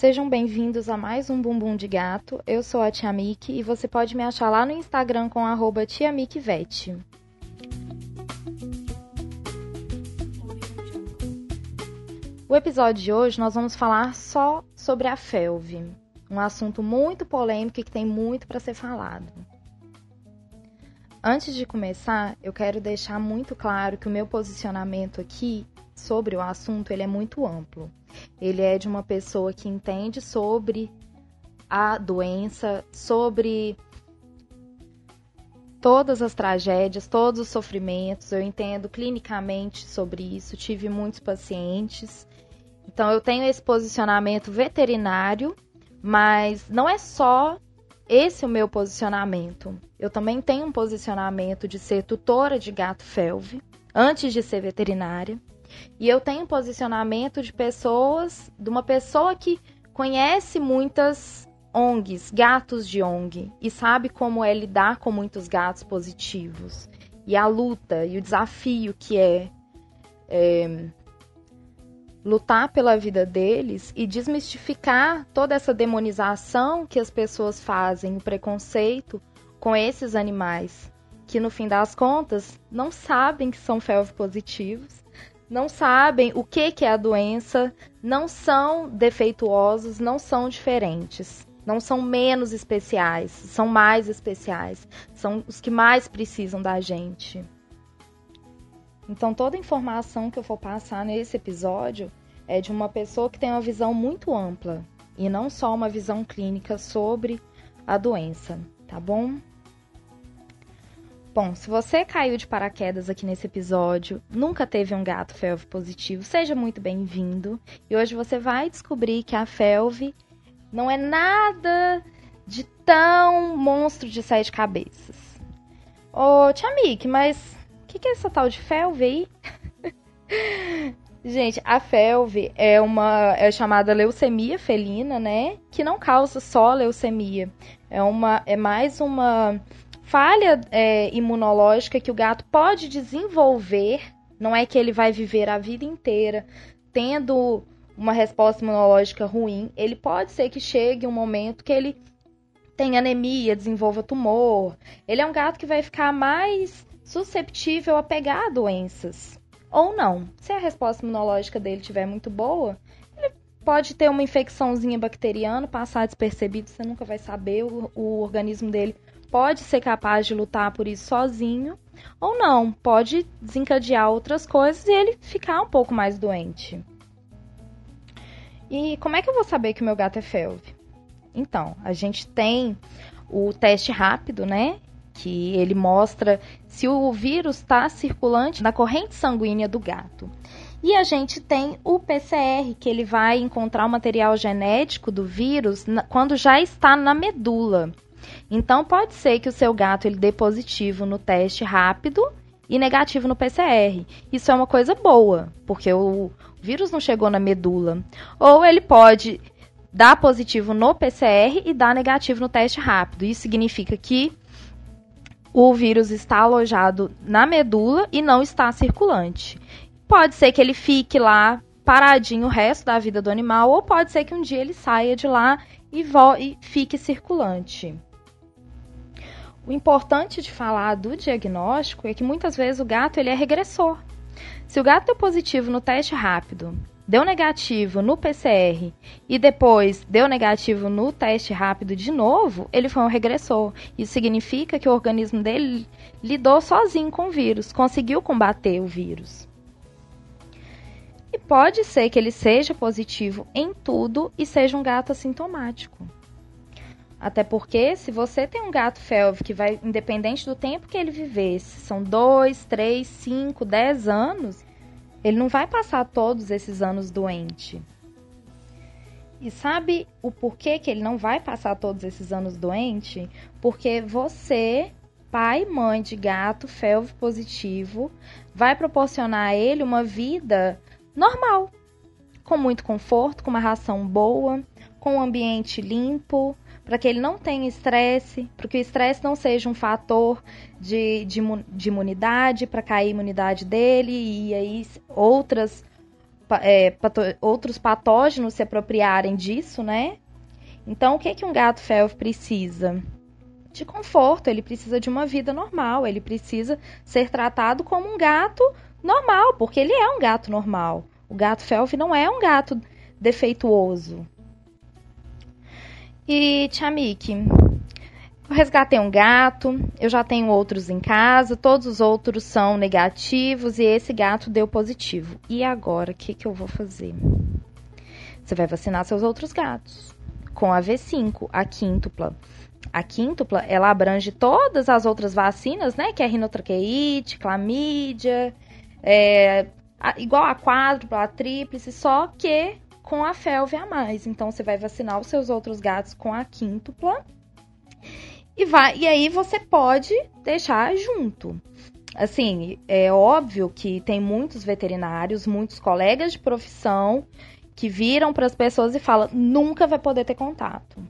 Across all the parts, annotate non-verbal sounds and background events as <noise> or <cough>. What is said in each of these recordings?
Sejam bem-vindos a mais um Bumbum de Gato. Eu sou a Tia Miki e você pode me achar lá no Instagram com arroba Tia. O episódio de hoje nós vamos falar só sobre a felve, um assunto muito polêmico e que tem muito para ser falado. Antes de começar, eu quero deixar muito claro que o meu posicionamento aqui sobre o assunto ele é muito amplo. Ele é de uma pessoa que entende sobre a doença, sobre todas as tragédias, todos os sofrimentos. Eu entendo clinicamente sobre isso, tive muitos pacientes então eu tenho esse posicionamento veterinário, mas não é só esse o meu posicionamento. Eu também tenho um posicionamento de ser tutora de gato felve antes de ser veterinária. E eu tenho posicionamento de pessoas, de uma pessoa que conhece muitas ONGs, gatos de ONG, e sabe como é lidar com muitos gatos positivos. E a luta e o desafio que é, é lutar pela vida deles e desmistificar toda essa demonização que as pessoas fazem, o preconceito com esses animais, que no fim das contas não sabem que são felv positivos, não sabem o que, que é a doença, não são defeituosos, não são diferentes. Não são menos especiais, são mais especiais. São os que mais precisam da gente. Então, toda informação que eu for passar nesse episódio é de uma pessoa que tem uma visão muito ampla e não só uma visão clínica sobre a doença, tá bom? Bom, se você caiu de paraquedas aqui nesse episódio, nunca teve um gato felve positivo, seja muito bem-vindo. E hoje você vai descobrir que a felve não é nada de tão monstro de sete cabeças. Ô, Tia Mick, mas que, que é essa tal de felve aí? <laughs> Gente, a felve é uma é chamada leucemia felina, né? Que não causa só leucemia. É uma é mais uma falha é, imunológica que o gato pode desenvolver. Não é que ele vai viver a vida inteira tendo uma resposta imunológica ruim. Ele pode ser que chegue um momento que ele tenha anemia, desenvolva tumor. Ele é um gato que vai ficar mais susceptível a pegar doenças. Ou não. Se a resposta imunológica dele estiver muito boa, ele pode ter uma infecçãozinha bacteriana, passar despercebido, você nunca vai saber. O, o organismo dele pode ser capaz de lutar por isso sozinho. Ou não, pode desencadear outras coisas e ele ficar um pouco mais doente. E como é que eu vou saber que o meu gato é felve? Então, a gente tem o teste rápido, né? que ele mostra se o vírus está circulante na corrente sanguínea do gato. E a gente tem o PCR, que ele vai encontrar o material genético do vírus quando já está na medula. Então pode ser que o seu gato ele dê positivo no teste rápido e negativo no PCR. Isso é uma coisa boa, porque o vírus não chegou na medula. Ou ele pode dar positivo no PCR e dar negativo no teste rápido. Isso significa que o vírus está alojado na medula e não está circulante. Pode ser que ele fique lá paradinho o resto da vida do animal, ou pode ser que um dia ele saia de lá e, e fique circulante. O importante de falar do diagnóstico é que muitas vezes o gato ele é regressor. Se o gato deu positivo no teste rápido deu negativo no PCR e depois deu negativo no teste rápido de novo, ele foi um regressor. Isso significa que o organismo dele lidou sozinho com o vírus, conseguiu combater o vírus. E pode ser que ele seja positivo em tudo e seja um gato assintomático. Até porque, se você tem um gato felve que vai, independente do tempo que ele viver, se são 2, 3, 5, 10 anos, ele não vai passar todos esses anos doente. E sabe o porquê que ele não vai passar todos esses anos doente? Porque você, pai mãe de gato felve positivo, vai proporcionar a ele uma vida normal, com muito conforto, com uma ração boa, com um ambiente limpo, para que ele não tenha estresse, para que o estresse não seja um fator de, de, de imunidade, para cair a imunidade dele e aí outras é, pato, outros patógenos se apropriarem disso, né? Então, o que, que um gato felve precisa? De conforto, ele precisa de uma vida normal, ele precisa ser tratado como um gato normal, porque ele é um gato normal. O gato felve não é um gato defeituoso. E, Tchamik, eu resgatei um gato, eu já tenho outros em casa, todos os outros são negativos e esse gato deu positivo. E agora, o que, que eu vou fazer? Você vai vacinar seus outros gatos com a V5, a quíntupla. A quíntupla, ela abrange todas as outras vacinas, né? Que é rinotraqueite, clamídia, é, a, igual a quádrupla, a tríplice, só que com a felve a mais. Então, você vai vacinar os seus outros gatos com a quíntupla e vai e aí você pode deixar junto. Assim, é óbvio que tem muitos veterinários, muitos colegas de profissão que viram para as pessoas e falam: nunca vai poder ter contato.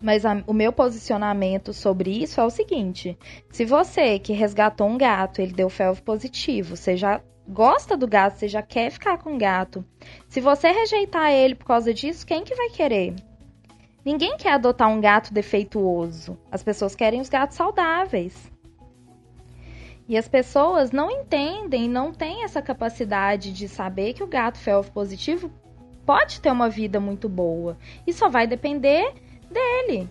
Mas a, o meu posicionamento sobre isso é o seguinte: se você que resgatou um gato, ele deu felve positivo, você já gosta do gato, você já quer ficar com o gato. Se você rejeitar ele por causa disso, quem que vai querer? Ninguém quer adotar um gato defeituoso. As pessoas querem os gatos saudáveis. E as pessoas não entendem, não têm essa capacidade de saber que o gato felve positivo pode ter uma vida muito boa. E só vai depender dele.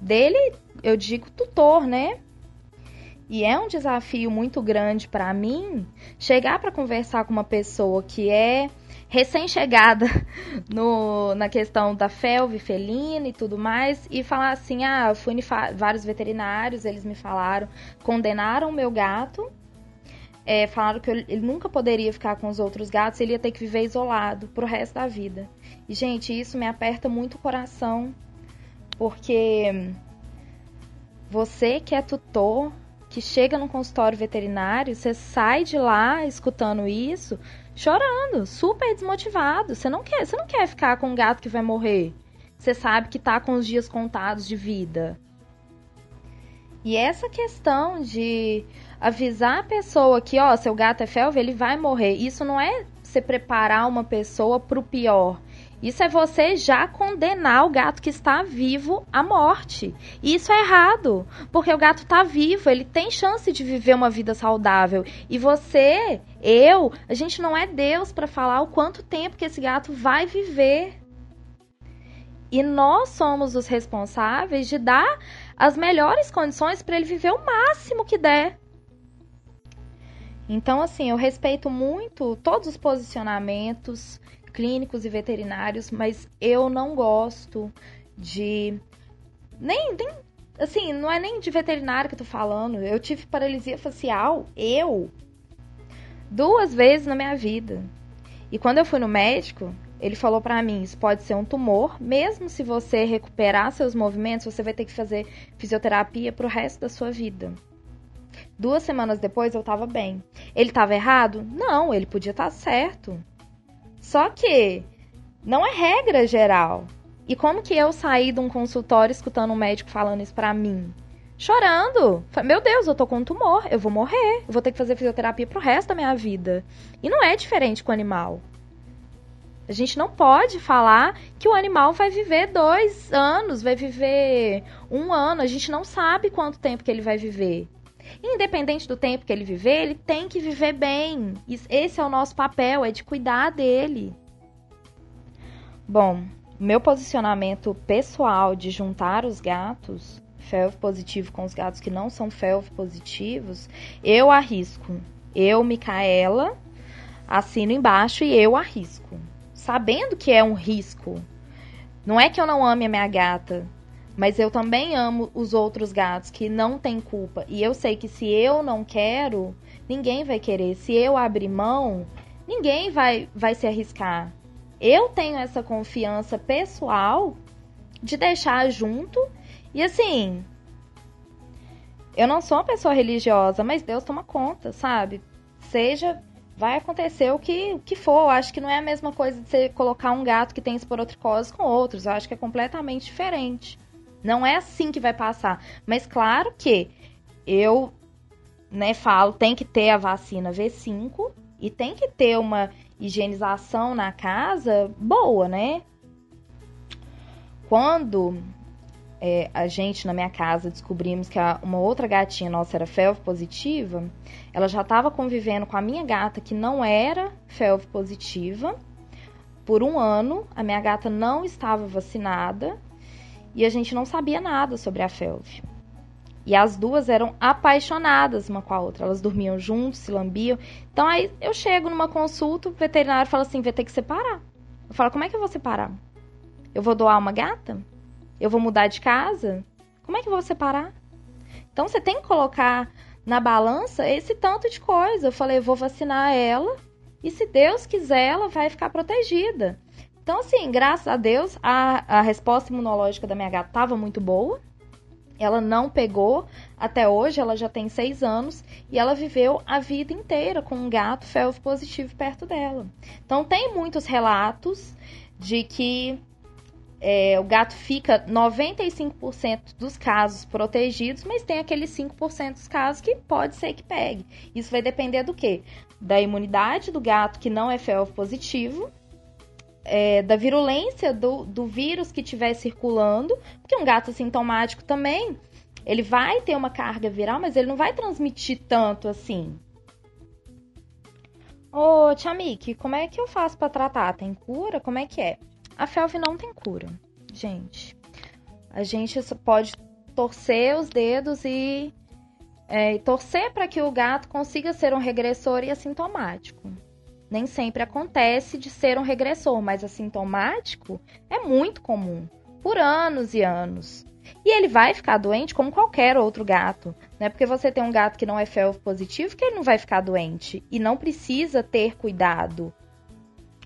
Dele, eu digo tutor, né? E é um desafio muito grande para mim chegar para conversar com uma pessoa que é recém-chegada <laughs> na questão da felve felina e tudo mais, e falar assim: ah, fui vários veterinários, eles me falaram, condenaram o meu gato, é, falaram que ele nunca poderia ficar com os outros gatos, ele ia ter que viver isolado pro resto da vida. E, gente, isso me aperta muito o coração, porque você que é tutor, que chega num consultório veterinário, você sai de lá escutando isso, chorando, super desmotivado. Você não quer, você não quer ficar com um gato que vai morrer. Você sabe que tá com os dias contados de vida. E essa questão de avisar a pessoa que, ó, seu gato é felve, ele vai morrer. Isso não é você preparar uma pessoa pro pior. Isso é você já condenar o gato que está vivo à morte. E isso é errado, porque o gato está vivo, ele tem chance de viver uma vida saudável. E você, eu, a gente não é Deus para falar o quanto tempo que esse gato vai viver. E nós somos os responsáveis de dar as melhores condições para ele viver o máximo que der. Então, assim, eu respeito muito todos os posicionamentos clínicos e veterinários, mas eu não gosto de. Nem, nem. Assim, não é nem de veterinário que eu tô falando. Eu tive paralisia facial, eu, duas vezes na minha vida. E quando eu fui no médico, ele falou para mim: isso pode ser um tumor, mesmo se você recuperar seus movimentos, você vai ter que fazer fisioterapia pro resto da sua vida. Duas semanas depois eu tava bem. Ele tava errado? Não, ele podia estar tá certo. Só que não é regra geral. E como que eu saí de um consultório escutando um médico falando isso pra mim? Chorando. Meu Deus, eu tô com um tumor, eu vou morrer, eu vou ter que fazer fisioterapia pro resto da minha vida. E não é diferente com o animal. A gente não pode falar que o animal vai viver dois anos, vai viver um ano. A gente não sabe quanto tempo que ele vai viver. Independente do tempo que ele viver, ele tem que viver bem. Esse é o nosso papel, é de cuidar dele. Bom, meu posicionamento pessoal de juntar os gatos, FELV positivo com os gatos que não são FELV positivos, eu arrisco. Eu, Micaela, assino embaixo e eu arrisco. Sabendo que é um risco. Não é que eu não ame a minha gata, mas eu também amo os outros gatos que não têm culpa. E eu sei que se eu não quero, ninguém vai querer. Se eu abrir mão, ninguém vai, vai se arriscar. Eu tenho essa confiança pessoal de deixar junto. E assim, eu não sou uma pessoa religiosa, mas Deus toma conta, sabe? Seja, vai acontecer o que, o que for. Eu acho que não é a mesma coisa de você colocar um gato que tem esporotricose com outros. Eu acho que é completamente diferente. Não é assim que vai passar. Mas claro que eu né, falo, tem que ter a vacina V5 e tem que ter uma higienização na casa boa, né? Quando é, a gente na minha casa descobrimos que a, uma outra gatinha nossa era felv positiva, ela já estava convivendo com a minha gata que não era felv positiva. Por um ano, a minha gata não estava vacinada e a gente não sabia nada sobre a felv. E as duas eram apaixonadas uma com a outra. Elas dormiam juntos, se lambiam. Então aí eu chego numa consulta, o veterinário fala assim: vai ter que separar. Eu falo: como é que eu vou separar? Eu vou doar uma gata? Eu vou mudar de casa? Como é que eu vou separar? Então você tem que colocar na balança esse tanto de coisa. Eu falei: eu vou vacinar ela e se Deus quiser, ela vai ficar protegida. Então, assim, graças a Deus, a, a resposta imunológica da minha gata estava muito boa ela não pegou até hoje, ela já tem seis anos e ela viveu a vida inteira com um gato felv positivo perto dela. Então tem muitos relatos de que é, o gato fica 95% dos casos protegidos, mas tem aqueles 5% dos casos que pode ser que pegue. Isso vai depender do quê? Da imunidade do gato que não é felv positivo é, da virulência do, do vírus que estiver circulando, porque um gato sintomático também, ele vai ter uma carga viral, mas ele não vai transmitir tanto assim. Ô, Tia Miki, como é que eu faço para tratar? Tem cura? Como é que é? A felve não tem cura, gente. A gente pode torcer os dedos e é, torcer para que o gato consiga ser um regressor e assintomático nem sempre acontece de ser um regressor, mas assintomático é muito comum, por anos e anos. E ele vai ficar doente como qualquer outro gato. Não é porque você tem um gato que não é felv positivo que ele não vai ficar doente. E não precisa ter cuidado.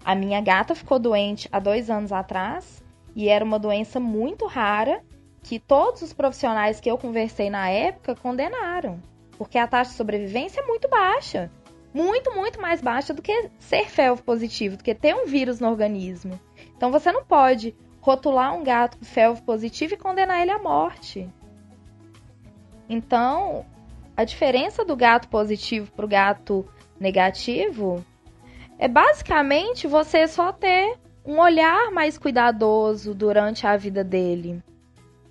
A minha gata ficou doente há dois anos atrás e era uma doença muito rara que todos os profissionais que eu conversei na época condenaram. Porque a taxa de sobrevivência é muito baixa muito, muito mais baixa do que ser felv positivo, do que ter um vírus no organismo. Então você não pode rotular um gato com felv positivo e condenar ele à morte. Então, a diferença do gato positivo para o gato negativo é basicamente você só ter um olhar mais cuidadoso durante a vida dele.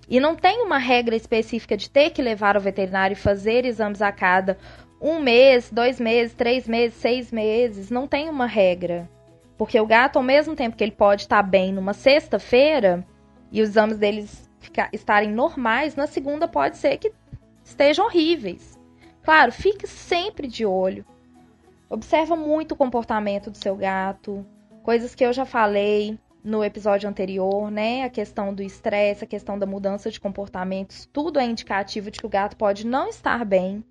E não tem uma regra específica de ter que levar ao veterinário e fazer exames a cada um mês, dois meses, três meses, seis meses, não tem uma regra. Porque o gato, ao mesmo tempo que ele pode estar bem numa sexta-feira e os exames deles ficar, estarem normais, na segunda pode ser que estejam horríveis. Claro, fique sempre de olho. Observa muito o comportamento do seu gato, coisas que eu já falei no episódio anterior, né? A questão do estresse, a questão da mudança de comportamentos, tudo é indicativo de que o gato pode não estar bem.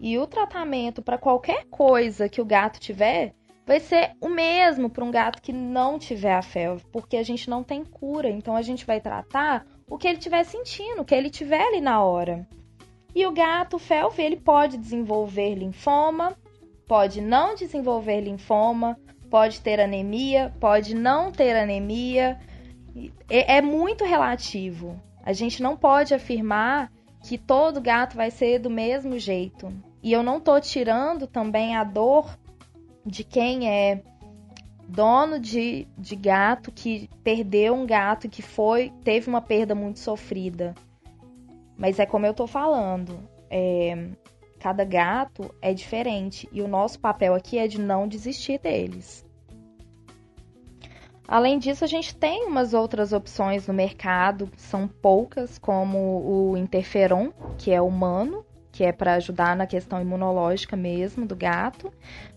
E o tratamento para qualquer coisa que o gato tiver vai ser o mesmo para um gato que não tiver a felv, porque a gente não tem cura. Então a gente vai tratar o que ele estiver sentindo, o que ele tiver ali na hora. E o gato felv, ele pode desenvolver linfoma, pode não desenvolver linfoma, pode ter anemia, pode não ter anemia. É, é muito relativo. A gente não pode afirmar que todo gato vai ser do mesmo jeito. E eu não tô tirando também a dor de quem é dono de, de gato que perdeu um gato que foi teve uma perda muito sofrida. Mas é como eu tô falando, é, cada gato é diferente e o nosso papel aqui é de não desistir deles. Além disso, a gente tem umas outras opções no mercado, são poucas, como o interferon, que é humano, que é para ajudar na questão imunológica mesmo do gato.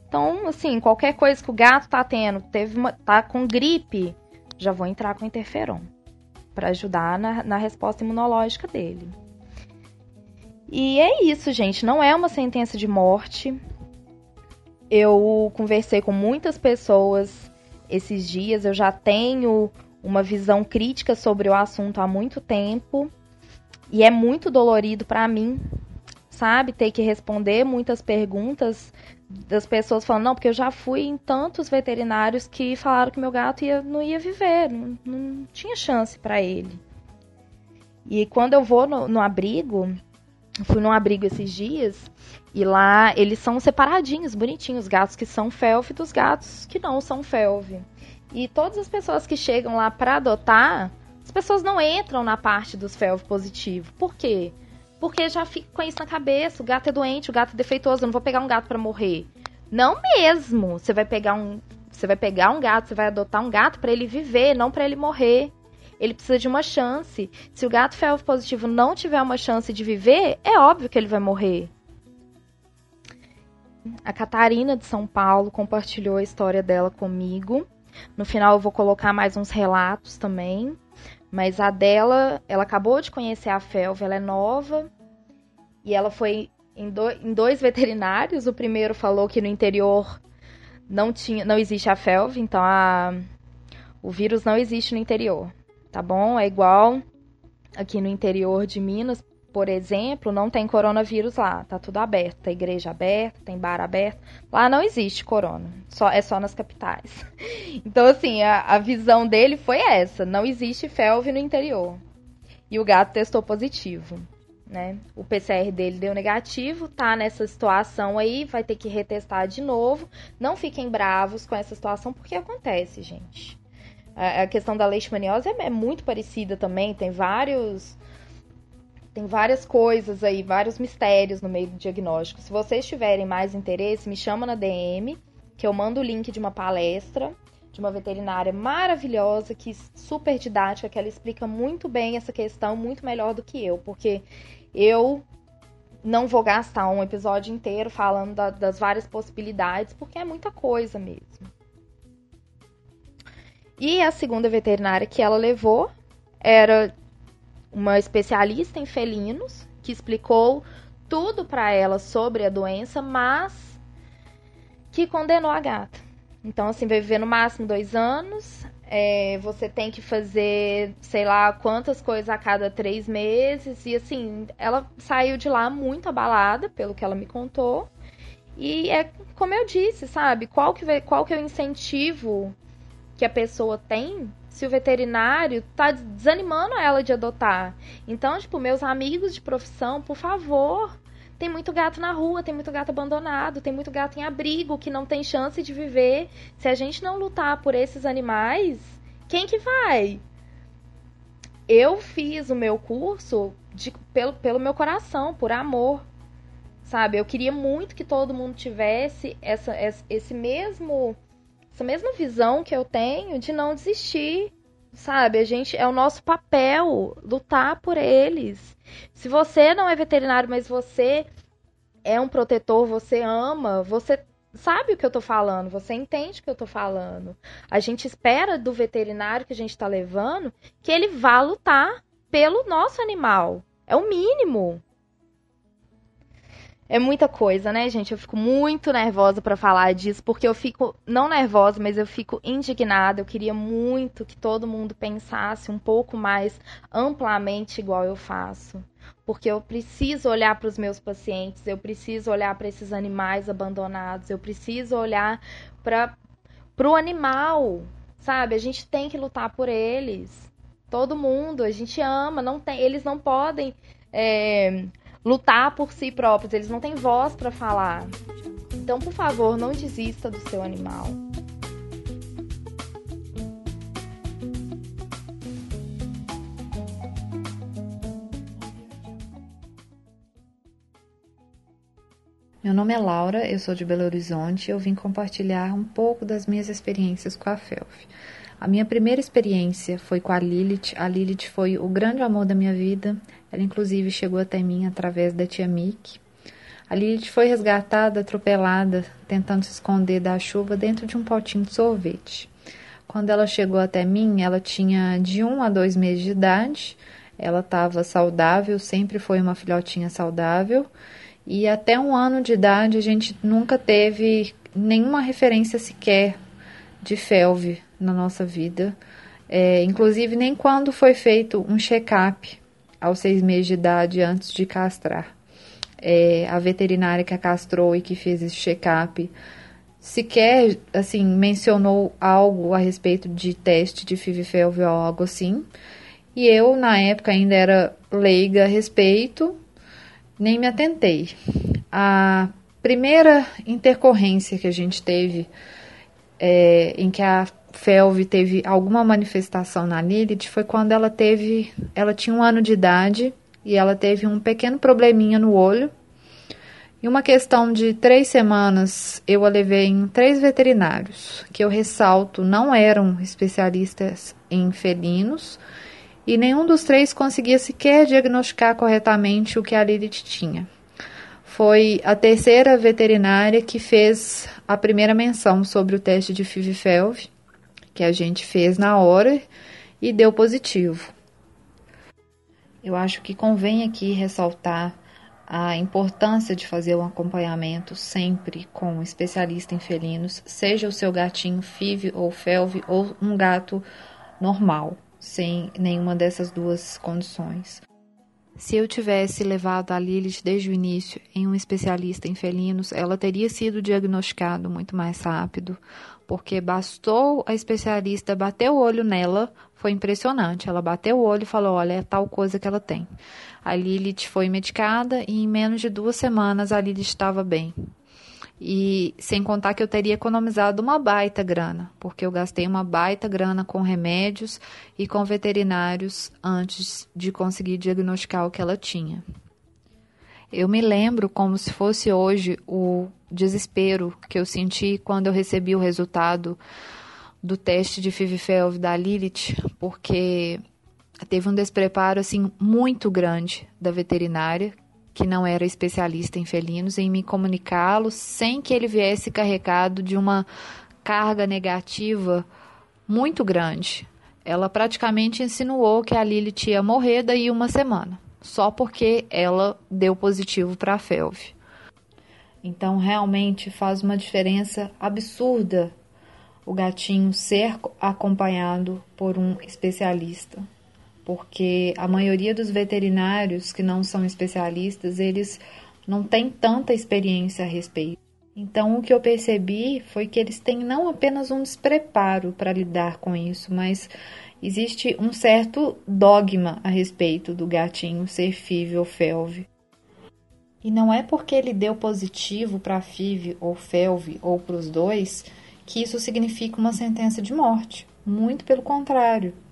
Então, assim, qualquer coisa que o gato tá tendo, teve uma, tá com gripe, já vou entrar com interferon para ajudar na, na resposta imunológica dele. E é isso, gente. Não é uma sentença de morte. Eu conversei com muitas pessoas esses dias. Eu já tenho uma visão crítica sobre o assunto há muito tempo. E é muito dolorido para mim sabe? Ter que responder muitas perguntas das pessoas falando, não, porque eu já fui em tantos veterinários que falaram que meu gato ia, não ia viver, não, não tinha chance para ele. E quando eu vou no, no abrigo, fui num abrigo esses dias e lá eles são separadinhos, bonitinhos, gatos que são felve dos gatos que não são felve. E todas as pessoas que chegam lá para adotar, as pessoas não entram na parte dos felve positivo. Por quê? Porque já fica com isso na cabeça, o gato é doente, o gato é defeituoso, eu não vou pegar um gato para morrer. Não mesmo. Você vai pegar um, você vai pegar um gato, você vai adotar um gato para ele viver, não para ele morrer. Ele precisa de uma chance. Se o gato felve positivo não tiver uma chance de viver, é óbvio que ele vai morrer. A Catarina de São Paulo compartilhou a história dela comigo. No final eu vou colocar mais uns relatos também. Mas a dela, ela acabou de conhecer a felve, ela é nova. E ela foi em, do, em dois <laughs> veterinários. O primeiro falou que no interior não tinha, não existe a felve, então a, o vírus não existe no interior tá bom? É igual aqui no interior de Minas, por exemplo, não tem coronavírus lá, tá tudo aberto, tá igreja aberta, tem bar aberto. Lá não existe corona, só é só nas capitais. <laughs> Então, assim, a, a visão dele foi essa: não existe felve no interior. E o gato testou positivo. Né? O PCR dele deu negativo, tá nessa situação aí, vai ter que retestar de novo. Não fiquem bravos com essa situação, porque acontece, gente. A, questão da leishmaniose é, é muito parecida também, tem vários tem várias coisas aí, vários mistérios no meio do diagnóstico. Se vocês tiverem mais interesse, me chama na DM, que eu mando o link de uma palestra de uma veterinária maravilhosa, que super didática, que ela explica muito bem essa questão, muito melhor do que eu, porque eu não vou gastar um episódio inteiro falando da, das várias possibilidades, porque é muita coisa mesmo. E a segunda veterinária que ela levou era uma especialista em felinos que explicou tudo para ela sobre a doença, mas que condenou a gata. Então, assim, vai viver no máximo dois anos. É, você tem que fazer, sei lá, quantas coisas a cada três meses. E, assim, ela saiu de lá muito abalada, pelo que ela me contou. E é como eu disse, sabe? Qual que, qual que é o incentivo que a pessoa tem se o veterinário tá desanimando ela de adotar. Então, tipo, meus amigos de profissão, por favor, tem muito gato na rua, tem muito gato abandonado, tem muito gato em abrigo que não tem chance de viver. Se a gente não lutar por esses animais, quem que vai? Eu fiz o meu curso de, pelo, pelo meu coração, por amor. Sabe? Eu queria muito que todo mundo tivesse essa, esse mesmo essa mesma visão que eu tenho de não desistir, sabe? A gente é o nosso papel lutar por eles. Se você não é veterinário, mas você é um protetor, você ama, você sabe o que eu tô falando, você entende o que eu tô falando. A gente espera do veterinário que a gente tá levando que ele vá lutar pelo nosso animal. É o mínimo. É muita coisa, né, gente? Eu fico muito nervosa para falar disso, porque eu fico não nervosa, mas eu fico indignada. Eu queria muito que todo mundo pensasse um pouco mais amplamente igual eu faço. Porque eu preciso olhar para os meus pacientes, eu preciso olhar para esses animais abandonados, eu preciso olhar para o animal, sabe? A gente tem que lutar por eles. Todo mundo, a gente ama, não tem, eles não podem é, lutar por si próprios, eles não têm voz para falar. Então, por favor, não desista do seu animal. Meu nome é Laura, eu sou de Belo Horizonte e eu vim compartilhar um pouco das minhas experiências com a FELF. A minha primeira experiência foi com a Lilith. A Lilith foi o grande amor da minha vida. Ela, inclusive, chegou até mim através da tia Mick. A Lilith foi resgatada, atropelada, tentando se esconder da chuva dentro de um potinho de sorvete. Quando ela chegou até mim, ela tinha de um a dois meses de idade. Ela estava saudável, sempre foi uma filhotinha saudável. E até um ano de idade a gente nunca teve nenhuma referência sequer de felve na nossa vida. É, inclusive, nem quando foi feito um check-up aos seis meses de idade antes de castrar. É, a veterinária que a castrou e que fez esse check-up sequer assim mencionou algo a respeito de teste de FIV-FeLV ou algo assim. E eu, na época, ainda era leiga a respeito. nem me atentei. A primeira intercorrência que a gente teve, é, em que a Felve teve alguma manifestação na Lilith, foi quando ela teve, ela tinha um ano de idade e ela teve um pequeno probleminha no olho. Em uma questão de três semanas, eu a levei em três veterinários, que eu ressalto não eram especialistas em felinos, e nenhum dos três conseguia sequer diagnosticar corretamente o que a Lilith tinha. Foi a terceira veterinária que fez a primeira menção sobre o teste de FIV-FeLV, que a gente fez na hora e deu positivo. Eu acho que convém aqui ressaltar a importância de fazer um acompanhamento sempre com um especialista em felinos, seja o seu gatinho FIV ou FeLV ou um gato normal sem nenhuma dessas duas condições. Se eu tivesse levado a Lilith desde o início em um especialista em felinos, ela teria sido diagnosticada muito mais rápido, porque bastou a especialista bater o olho nela, foi impressionante. Ela bateu o olho e falou: Olha, é tal coisa que ela tem. A Lilith foi medicada e em menos de duas semanas a Lilith estava bem. E sem contar que eu teria economizado uma baita grana, porque eu gastei uma baita grana com remédios e com veterinários antes de conseguir diagnosticar o que ela tinha. Eu me lembro como se fosse hoje o desespero que eu senti quando eu recebi o resultado do teste de FIV-FeLV da Lilith, porque teve um despreparo assim muito grande da veterinária que não era especialista em felinos, em me comunicá-lo sem que ele viesse carregado de uma carga negativa muito grande. Ela praticamente insinuou que a Lilith ia morrer daí uma semana, só porque ela deu positivo para a FeLV. Então, realmente faz uma diferença absurda o gatinho ser acompanhado por um especialista porque a maioria dos veterinários que não são especialistas, eles não têm tanta experiência a respeito. Então, o que eu percebi foi que eles têm não apenas um despreparo para lidar com isso, mas existe um certo dogma a respeito do gatinho ser FIV ou FeLV. E não é porque ele deu positivo para FIV ou FeLV ou para os dois que isso significa uma sentença de morte. Muito pelo contrário.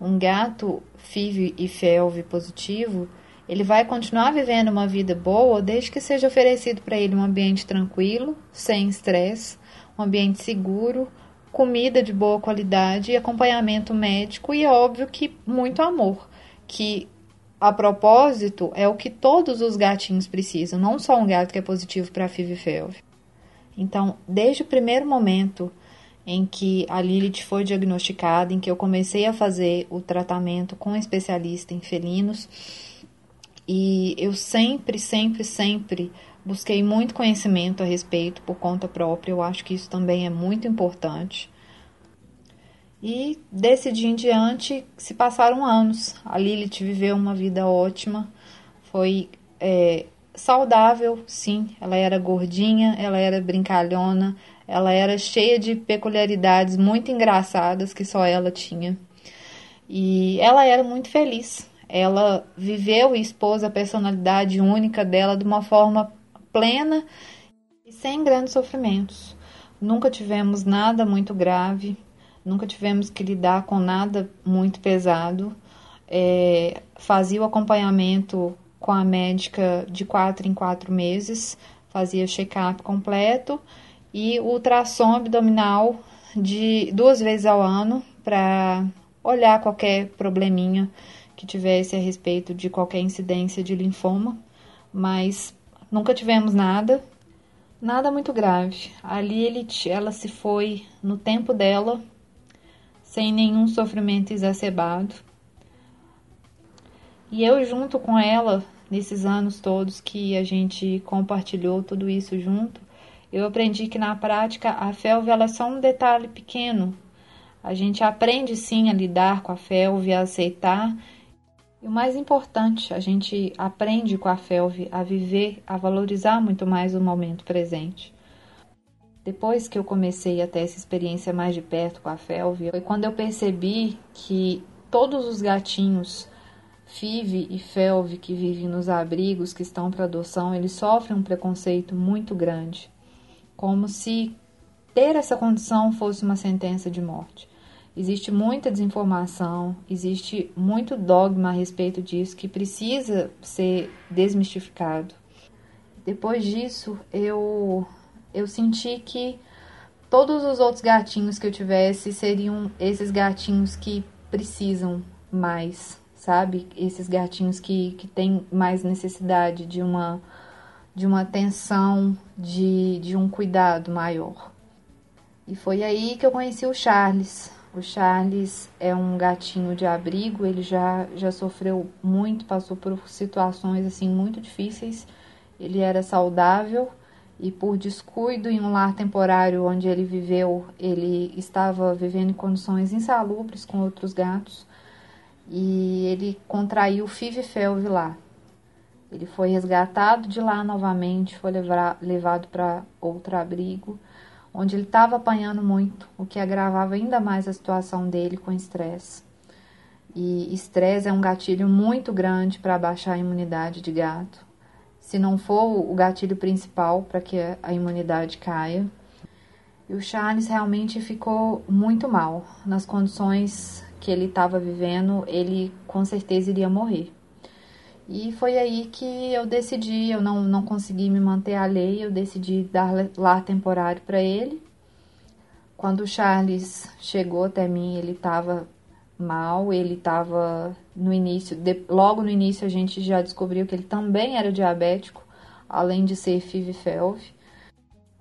Um gato FIV e FeLV positivo, ele vai continuar vivendo uma vida boa desde que seja oferecido para ele um ambiente tranquilo, sem estresse, um ambiente seguro, comida de boa qualidade acompanhamento médico e óbvio que muito amor, que a propósito é o que todos os gatinhos precisam, não só um gato que é positivo para FIV e FeLV. Então, desde o primeiro momento em que a Lilith foi diagnosticada, em que eu comecei a fazer o tratamento com um especialista em felinos. E eu sempre, sempre, sempre busquei muito conhecimento a respeito por conta própria. Eu acho que isso também é muito importante. E desse dia em diante se passaram anos. A Lilith viveu uma vida ótima, foi é, saudável, sim. Ela era gordinha, ela era brincalhona, ela era cheia de peculiaridades muito engraçadas que só ela tinha. E ela era muito feliz. Ela viveu e expôs a personalidade única dela de uma forma plena e sem grandes sofrimentos. Nunca tivemos nada muito grave, nunca tivemos que lidar com nada muito pesado. É, fazia o acompanhamento com a médica de quatro em quatro meses, fazia check-up completo e ultrassom abdominal de duas vezes ao ano para olhar qualquer probleminha que tivesse a respeito de qualquer incidência de linfoma, mas nunca tivemos nada, nada muito grave. A Lilith, ela se foi no tempo dela, sem nenhum sofrimento exacerbado. E eu junto com ela, nesses anos todos que a gente compartilhou tudo isso junto, eu aprendi que na prática a felve é só um detalhe pequeno. A gente aprende sim a lidar com a felve, a aceitar. E o mais importante, a gente aprende com a felve a viver, a valorizar muito mais o momento presente. Depois que eu comecei a ter essa experiência mais de perto com a felve, foi quando eu percebi que todos os gatinhos FIV e FELV que vivem nos abrigos que estão para adoção, eles sofrem um preconceito muito grande, como se ter essa condição fosse uma sentença de morte. Existe muita desinformação, existe muito dogma a respeito disso que precisa ser desmistificado. Depois disso, eu eu senti que todos os outros gatinhos que eu tivesse seriam esses gatinhos que precisam mais sabe? Esses gatinhos que, que têm mais necessidade de uma, de uma atenção, de, de um cuidado maior. E foi aí que eu conheci o Charles. O Charles é um gatinho de abrigo, ele já, já sofreu muito, passou por situações assim muito difíceis. Ele era saudável e por descuido em um lar temporário onde ele viveu, ele estava vivendo em condições insalubres com outros gatos e ele contraiu FIV-FeLV lá. Ele foi resgatado de lá novamente, foi levado para outro abrigo, onde ele estava apanhando muito, o que agravava ainda mais a situação dele com estresse. E estresse é um gatilho muito grande para baixar a imunidade de gato. Se não for o gatilho principal para que a imunidade caia. E o Charles realmente ficou muito mal nas condições que ele estava vivendo, ele com certeza iria morrer. E foi aí que eu decidi, eu não, não consegui me manter alheia, eu decidi dar lar temporário para ele. Quando o Charles chegou até mim, ele estava mal, ele estava no início, de, logo no início a gente já descobriu que ele também era diabético, além de ser FIV-FeLV.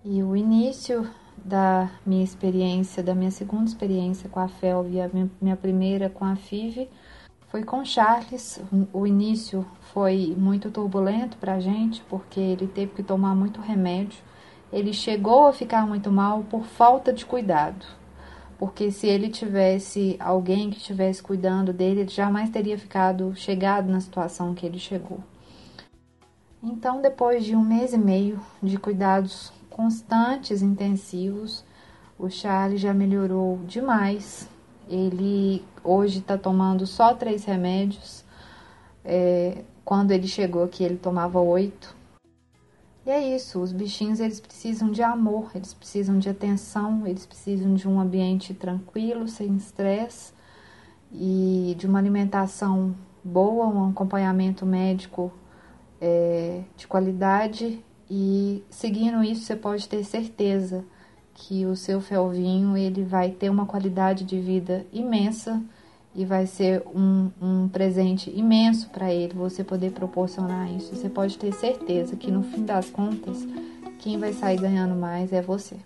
E o início da minha experiência, da minha segunda experiência com a FELV e a minha primeira com a FIV, foi com Charles. O início foi muito turbulento para a gente, porque ele teve que tomar muito remédio. Ele chegou a ficar muito mal por falta de cuidado. Porque se ele tivesse alguém que estivesse cuidando dele, ele jamais teria ficado chegado na situação que ele chegou. Então, depois de um mês e meio de cuidados constantes, intensivos. O Charlie já melhorou demais. Ele hoje está tomando só três remédios. É, quando ele chegou aqui, ele tomava oito. E é isso, os bichinhos eles precisam de amor, eles precisam de atenção, eles precisam de um ambiente tranquilo, sem estresse e de uma alimentação boa, um acompanhamento médico é, de qualidade e seguindo isso, você pode ter certeza que o seu felvinho ele vai ter uma qualidade de vida imensa e vai ser um, um presente imenso para ele você poder proporcionar isso. Você pode ter certeza que no fim das contas, quem vai sair ganhando mais é você.